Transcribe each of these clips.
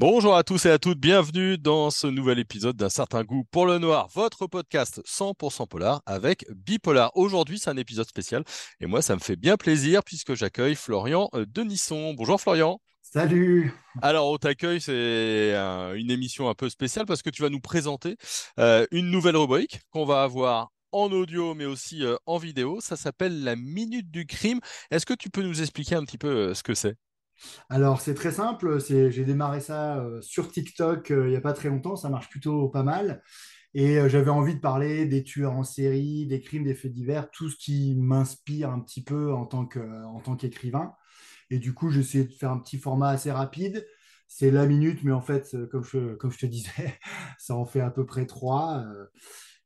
Bonjour à tous et à toutes, bienvenue dans ce nouvel épisode d'un certain goût pour le noir, votre podcast 100% polar avec Bipolar. Aujourd'hui, c'est un épisode spécial et moi, ça me fait bien plaisir puisque j'accueille Florian euh, Denisson. Bonjour Florian. Salut. Alors, on t'accueille, c'est une émission un peu spéciale parce que tu vas nous présenter euh, une nouvelle rubrique qu'on va avoir en audio mais aussi euh, en vidéo. Ça s'appelle la Minute du Crime. Est-ce que tu peux nous expliquer un petit peu ce que c'est? Alors, c'est très simple. J'ai démarré ça euh, sur TikTok euh, il n'y a pas très longtemps. Ça marche plutôt pas mal. Et euh, j'avais envie de parler des tueurs en série, des crimes, des faits divers, tout ce qui m'inspire un petit peu en tant qu'écrivain. et du coup, j'ai de faire un petit format assez rapide. C'est la minute, mais en fait, comme je, te disais, ça en fait à peu près trois.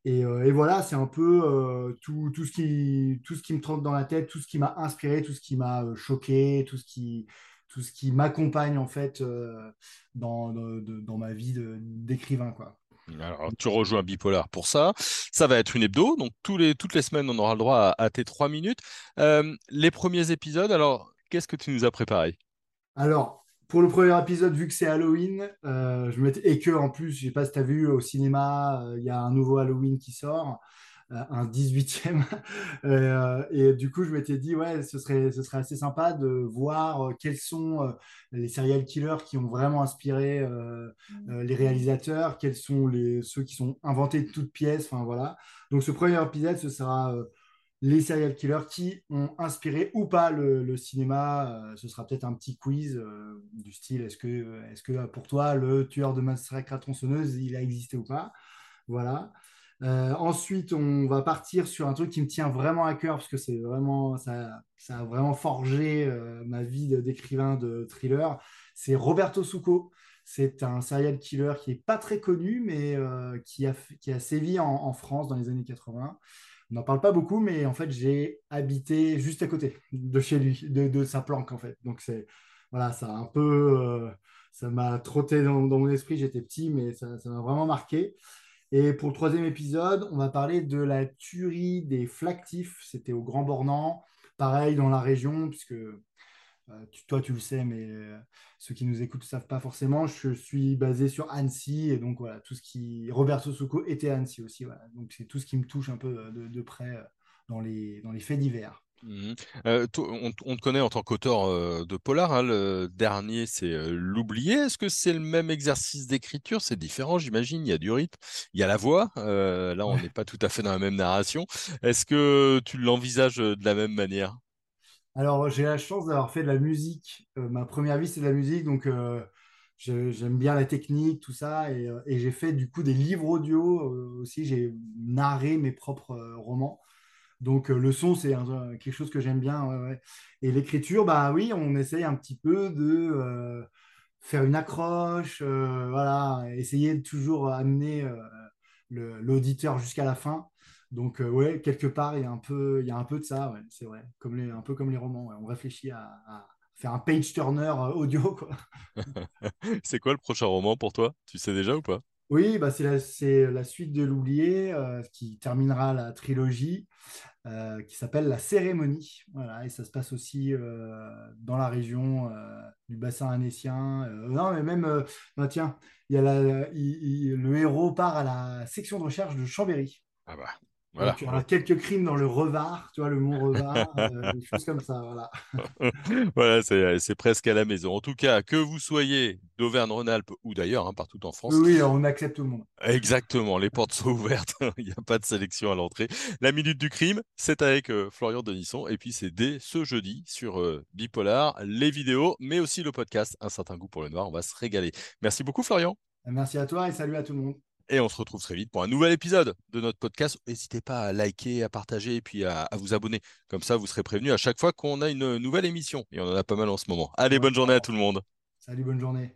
Et, voilà, c'est un peu tout, ce qui, tout ce qui me trompe dans la tête, tout ce qui m'a inspiré, tout ce qui m'a choqué, tout ce qui, tout ce qui m'accompagne en fait euh, dans, dans, ma vie d'écrivain. quoi. Alors, tu rejoins Bipolar pour ça. Ça va être une hebdo, donc tous les, toutes les semaines, on aura le droit à, tes trois minutes. Euh, les premiers épisodes, alors, qu'est-ce que tu nous as préparé? Alors, pour le premier épisode, vu que c'est Halloween, euh, je m'étais et que en plus, je sais pas si tu as vu au cinéma, il y a un nouveau Halloween qui sort. Euh, un 18e. Euh, et du coup, je m'étais dit, ouais, ce serait, ce serait assez sympa de voir euh, quels sont les serial killers qui ont vraiment inspiré les réalisateurs, quels sont les, ceux qui sont inventés de toutes pièces. Enfin, voilà. Donc, ce premier épisode, ce sera les serial killers qui ont inspiré ou pas le, cinéma. ce sera peut-être un petit quiz du style est-ce que, est que pour toi, le tueur de massacre à tronçonneuse, il a existé ou pas? Voilà. Euh, ensuite, on va partir sur un truc qui me tient vraiment à cœur parce que c'est vraiment ça, a vraiment forgé euh, ma vie d'écrivain de thriller. C'est Roberto Succo. C'est un serial killer qui est pas très connu, mais euh, qui, a, qui a sévi en, France dans les années 80. On n'en parle pas beaucoup, mais en fait, j'ai habité juste à côté de chez lui, de, sa planque en fait. Donc c'est voilà, ça a un peu, ça m'a trotté dans, mon esprit. J'étais petit, mais ça m'a vraiment marqué. Et pour le troisième épisode, on va parler de la tuerie des flactifs. C'était au Grand Bornand, pareil dans la région, puisque euh, toi tu le sais, mais euh, ceux qui nous écoutent ne savent pas forcément. Je suis basé sur Annecy, et donc voilà, tout ce qui. Roberto Succo était Annecy aussi. Donc c'est tout ce qui me touche un peu de, de près euh, dans les faits divers. Mmh euh, on, te connaît en tant qu'auteur euh, de polar. Hein, le dernier, c'est euh, L'oublié. Est-ce que c'est le même exercice d'écriture? C'est différent, j'imagine. Il y a du rythme, il y a la voix. là, on n'est pas tout à fait dans la même narration. Est-ce que tu l'envisages de la même manière? Alors, j'ai la chance d'avoir fait de la musique. ma première vie, c'est de la musique, donc j'aime bien la technique, tout ça. Et, et j'ai fait du coup des livres audio aussi. J'ai narré mes propres romans. Donc euh, le son, c'est quelque chose que j'aime bien. Et l'écriture, bah oui, on essaye un petit peu de euh, faire une accroche, euh, voilà, essayer de toujours amener l'auditeur jusqu'à la fin. Donc ouais, quelque part, il y a un peu, y a un peu de ça, c'est vrai, un peu comme les romans. On réfléchit à, faire un page turner audio. c'est quoi le prochain roman pour toi? Tu sais déjà ou pas? Oui, bah c'est la, la, suite de l'oublié euh, qui terminera la trilogie euh, qui s'appelle La Cérémonie. Voilà, et ça se passe aussi euh, dans la région du bassin anécien. non, mais même, bah, tiens, il y a le héros part à la section de recherche de Chambéry. Ah bah, voilà. tu auras quelques crimes dans le Revard, tu vois, le mont Revard, euh, des choses comme ça. Voilà, voilà c'est presque à la maison. En tout cas, que vous soyez d'Auvergne-Rhône-Alpes ou d'ailleurs, hein, partout en France. Oui, on accepte tout le monde. Exactement, les portes sont ouvertes, il n'y a pas de sélection à l'entrée. La Minute du Crime, c'est avec euh, Florian Denisson, et puis c'est dès ce jeudi sur euh, Bipolar, les vidéos, mais aussi le podcast Un certain goût pour le noir. On va se régaler. Merci beaucoup, Florian. Merci à toi et salut à tout le monde. Et on se retrouve très vite pour un nouvel épisode de notre podcast. N'hésitez pas à liker, à partager et puis à, vous abonner. Comme ça, vous serez prévenus à chaque fois qu'on a une nouvelle émission. Et on en a pas mal en ce moment. Allez, bonne journée à tout le monde. Salut, bonne journée.